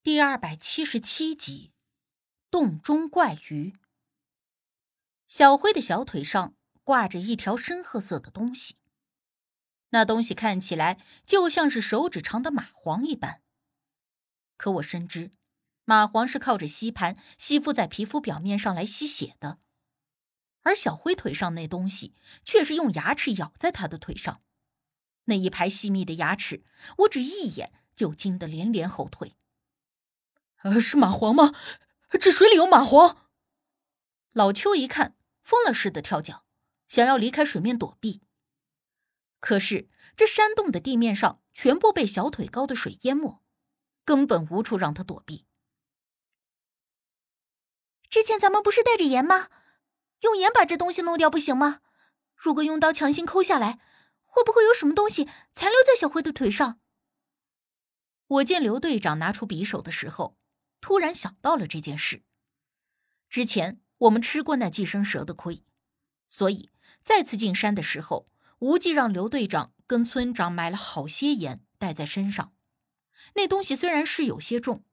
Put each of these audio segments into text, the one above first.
第二百七十七集，洞中怪鱼。小辉的小腿上挂着一条深褐色的东西，那东西看起来就像是手指长的蚂蟥一般。可我深知，蚂蟥是靠着吸盘吸附在皮肤表面上来吸血的，而小辉腿上那东西却是用牙齿咬在他的腿上，那一排细密的牙齿，我只一眼就惊得连连后退。呃，是蚂蟥吗？这水里有蚂蟥！老邱一看，疯了似的跳脚，想要离开水面躲避。可是这山洞的地面上全部被小腿高的水淹没，根本无处让他躲避。之前咱们不是带着盐吗？用盐把这东西弄掉不行吗？如果用刀强行抠下来，会不会有什么东西残留在小辉的腿上？我见刘队长拿出匕首的时候。突然想到了这件事。之前我们吃过那寄生蛇的亏，所以再次进山的时候，无忌让刘队长跟村长买了好些盐带在身上。那东西虽然是有些重，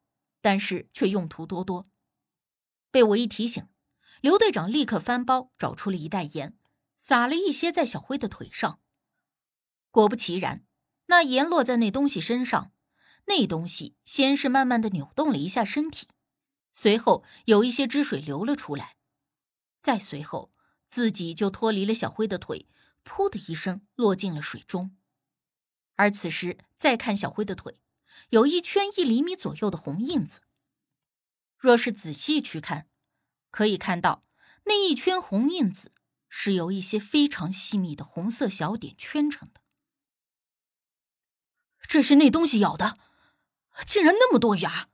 但是却用途多多。被我一提醒，刘队长立刻翻包找出了一袋盐，撒了一些在小辉的腿上。果不其然，那盐落在那东西身上。那东西先是慢慢的扭动了一下身体，随后有一些汁水流了出来，再随后自己就脱离了小辉的腿，噗的一声落进了水中。而此时再看小辉的腿，有一圈一厘米左右的红印子。若是仔细去看，可以看到那一圈红印子是由一些非常细密的红色小点圈成的。这是那东西咬的。竟然那么多牙！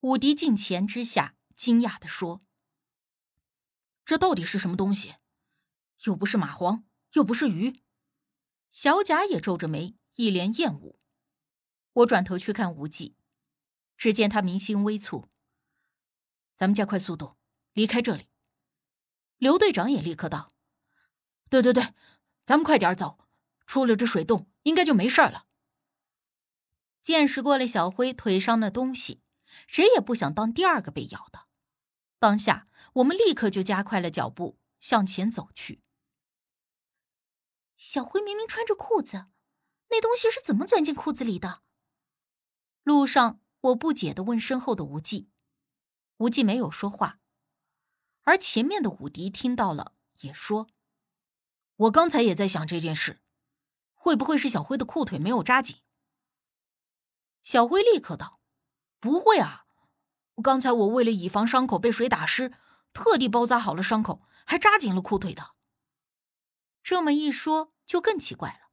武迪近前之下惊讶的说：“这到底是什么东西？又不是蚂蟥，又不是鱼。”小贾也皱着眉，一脸厌恶。我转头去看无忌，只见他眉心微蹙：“咱们加快速度，离开这里。”刘队长也立刻道：“对对对，咱们快点走，出了这水洞，应该就没事了。”见识过了小辉腿上的东西，谁也不想当第二个被咬的。当下，我们立刻就加快了脚步向前走去。小辉明明穿着裤子，那东西是怎么钻进裤子里的？路上，我不解的问身后的无忌，无忌没有说话，而前面的武迪听到了，也说：“我刚才也在想这件事，会不会是小辉的裤腿没有扎紧？”小辉立刻道：“不会啊，刚才我为了以防伤口被水打湿，特地包扎好了伤口，还扎紧了裤腿的。”这么一说，就更奇怪了。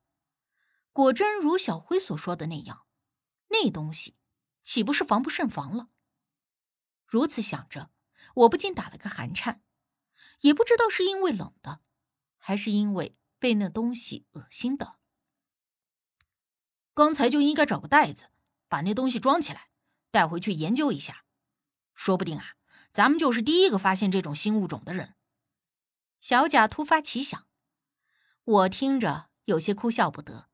果真如小辉所说的那样，那东西岂不是防不胜防了？如此想着，我不禁打了个寒颤，也不知道是因为冷的，还是因为被那东西恶心的。刚才就应该找个袋子。把那东西装起来，带回去研究一下，说不定啊，咱们就是第一个发现这种新物种的人。小贾突发奇想，我听着有些哭笑不得。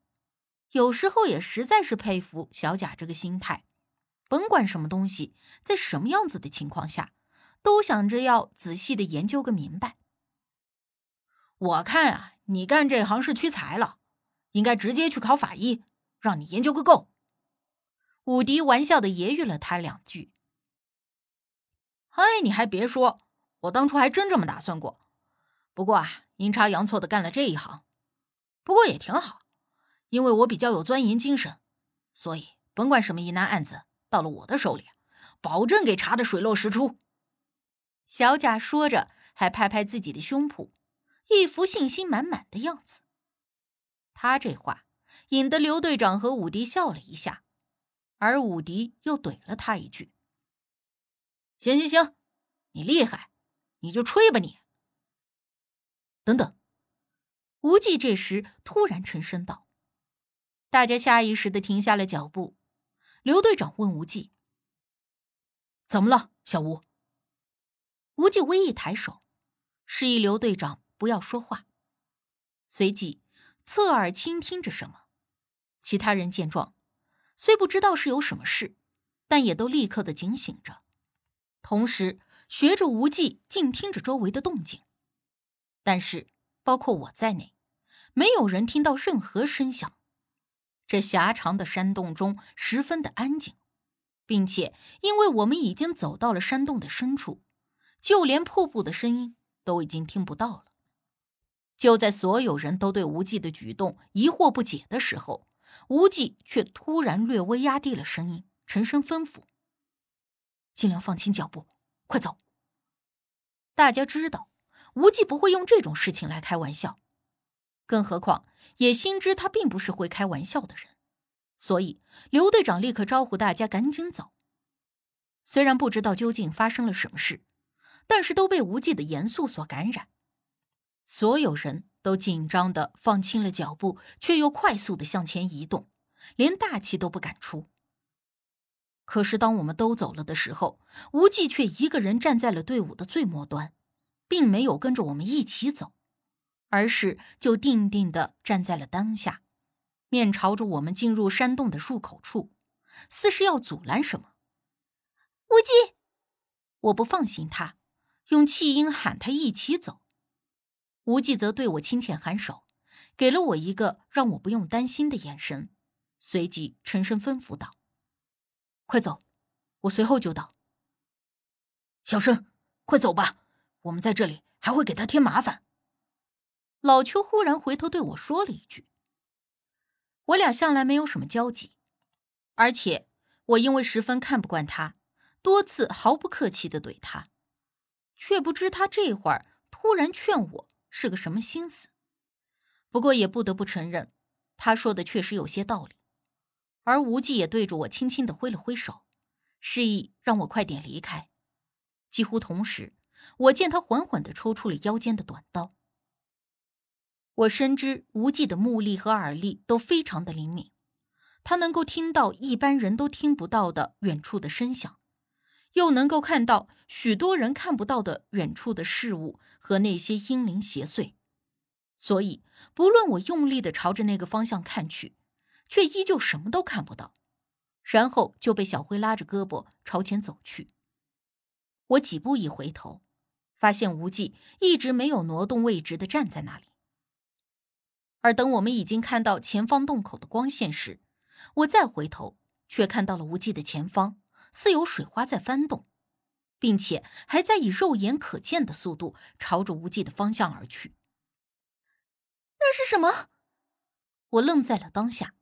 有时候也实在是佩服小贾这个心态，甭管什么东西，在什么样子的情况下，都想着要仔细的研究个明白。我看啊，你干这行是屈才了，应该直接去考法医，让你研究个够。武迪玩笑的揶揄了他两句。哎，你还别说，我当初还真这么打算过。不过啊，阴差阳错的干了这一行。不过也挺好，因为我比较有钻研精神，所以甭管什么疑难案子，到了我的手里，保证给查的水落石出。小贾说着，还拍拍自己的胸脯，一副信心满满的样子。他这话引得刘队长和武迪笑了一下。而武迪又怼了他一句：“行行行，你厉害，你就吹吧你。”等等，无忌这时突然沉声道：“大家下意识的停下了脚步。”刘队长问无忌：“怎么了，小吴？”无忌微一抬手，示意刘队长不要说话，随即侧耳倾听着什么。其他人见状。虽不知道是有什么事，但也都立刻的警醒着，同时学着无忌静听着周围的动静。但是，包括我在内，没有人听到任何声响。这狭长的山洞中十分的安静，并且因为我们已经走到了山洞的深处，就连瀑布的声音都已经听不到了。就在所有人都对无忌的举动疑惑不解的时候，无忌却突然略微压低了声音，沉声吩咐：“尽量放轻脚步，快走。”大家知道，无忌不会用这种事情来开玩笑，更何况也心知他并不是会开玩笑的人，所以刘队长立刻招呼大家赶紧走。虽然不知道究竟发生了什么事，但是都被无忌的严肃所感染。所有人都紧张的放轻了脚步，却又快速的向前移动，连大气都不敢出。可是当我们都走了的时候，无忌却一个人站在了队伍的最末端，并没有跟着我们一起走，而是就定定的站在了当下，面朝着我们进入山洞的入口处，似是要阻拦什么。无忌，我不放心他，用气音喊他一起走。无忌则对我轻浅颔首，给了我一个让我不用担心的眼神，随即沉声吩咐道：“快走，我随后就到。”小生，快走吧，我们在这里还会给他添麻烦。老邱忽然回头对我说了一句：“我俩向来没有什么交集，而且我因为十分看不惯他，多次毫不客气的怼他，却不知他这会儿突然劝我。”是个什么心思？不过也不得不承认，他说的确实有些道理。而无忌也对着我轻轻的挥了挥手，示意让我快点离开。几乎同时，我见他缓缓的抽出了腰间的短刀。我深知无忌的目力和耳力都非常的灵敏，他能够听到一般人都听不到的远处的声响。又能够看到许多人看不到的远处的事物和那些阴灵邪祟，所以不论我用力的朝着那个方向看去，却依旧什么都看不到。然后就被小辉拉着胳膊朝前走去。我几步一回头，发现无忌一直没有挪动位置的站在那里。而等我们已经看到前方洞口的光线时，我再回头，却看到了无忌的前方。似有水花在翻动，并且还在以肉眼可见的速度朝着无忌的方向而去。那是什么？我愣在了当下。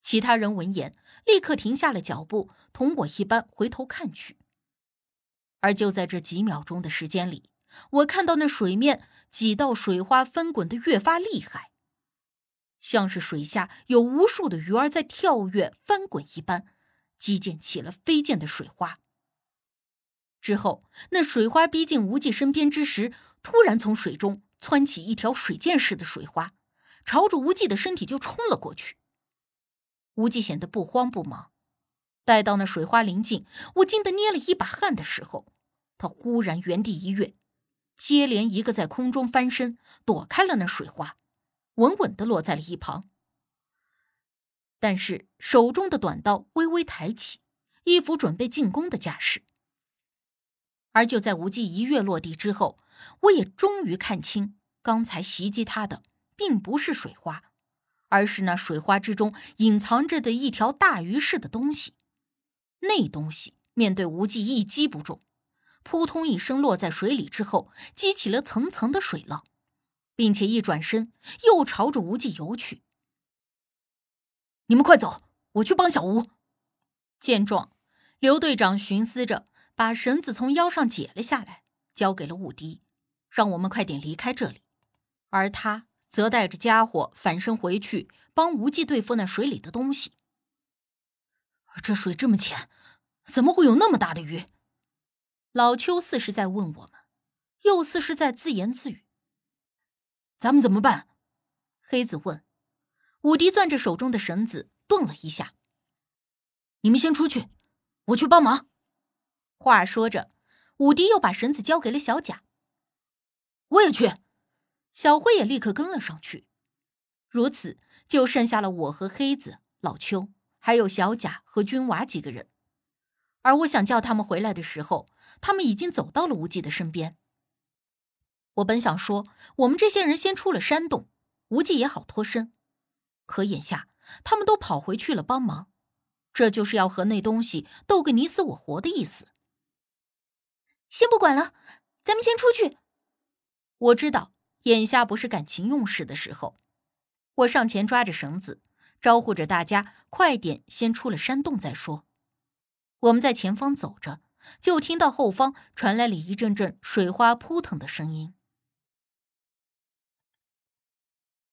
其他人闻言，立刻停下了脚步，同我一般回头看去。而就在这几秒钟的时间里，我看到那水面几道水花翻滚的越发厉害，像是水下有无数的鱼儿在跳跃翻滚一般。击溅起了飞溅的水花。之后，那水花逼近无忌身边之时，突然从水中窜起一条水箭似的水花，朝着无忌的身体就冲了过去。无忌显得不慌不忙，待到那水花临近，我惊得捏了一把汗的时候，他忽然原地一跃，接连一个在空中翻身，躲开了那水花，稳稳的落在了一旁。但是手中的短刀微微抬起，一副准备进攻的架势。而就在无忌一跃落地之后，我也终于看清，刚才袭击他的并不是水花，而是那水花之中隐藏着的一条大鱼似的东西。那东西面对无忌一击不中，扑通一声落在水里之后，激起了层层的水浪，并且一转身又朝着无忌游去。你们快走，我去帮小吴。见状，刘队长寻思着，把绳子从腰上解了下来，交给了武迪，让我们快点离开这里。而他则带着家伙返身回去，帮无忌对付那水里的东西。这水这么浅，怎么会有那么大的鱼？老邱似是在问我们，又似是在自言自语。咱们怎么办？黑子问。武迪攥着手中的绳子，顿了一下。你们先出去，我去帮忙。话说着，武迪又把绳子交给了小贾。我也去。小辉也立刻跟了上去。如此，就剩下了我和黑子、老邱，还有小贾和军娃几个人。而我想叫他们回来的时候，他们已经走到了无忌的身边。我本想说，我们这些人先出了山洞，无忌也好脱身，可眼下他们都跑回去了帮忙，这就是要和那东西斗个你死我活的意思。先不管了，咱们先出去。我知道眼下不是感情用事的时候，我上前抓着绳子，招呼着大家快点先出了山洞再说。我们在前方走着，就听到后方传来了一阵阵水花扑腾的声音。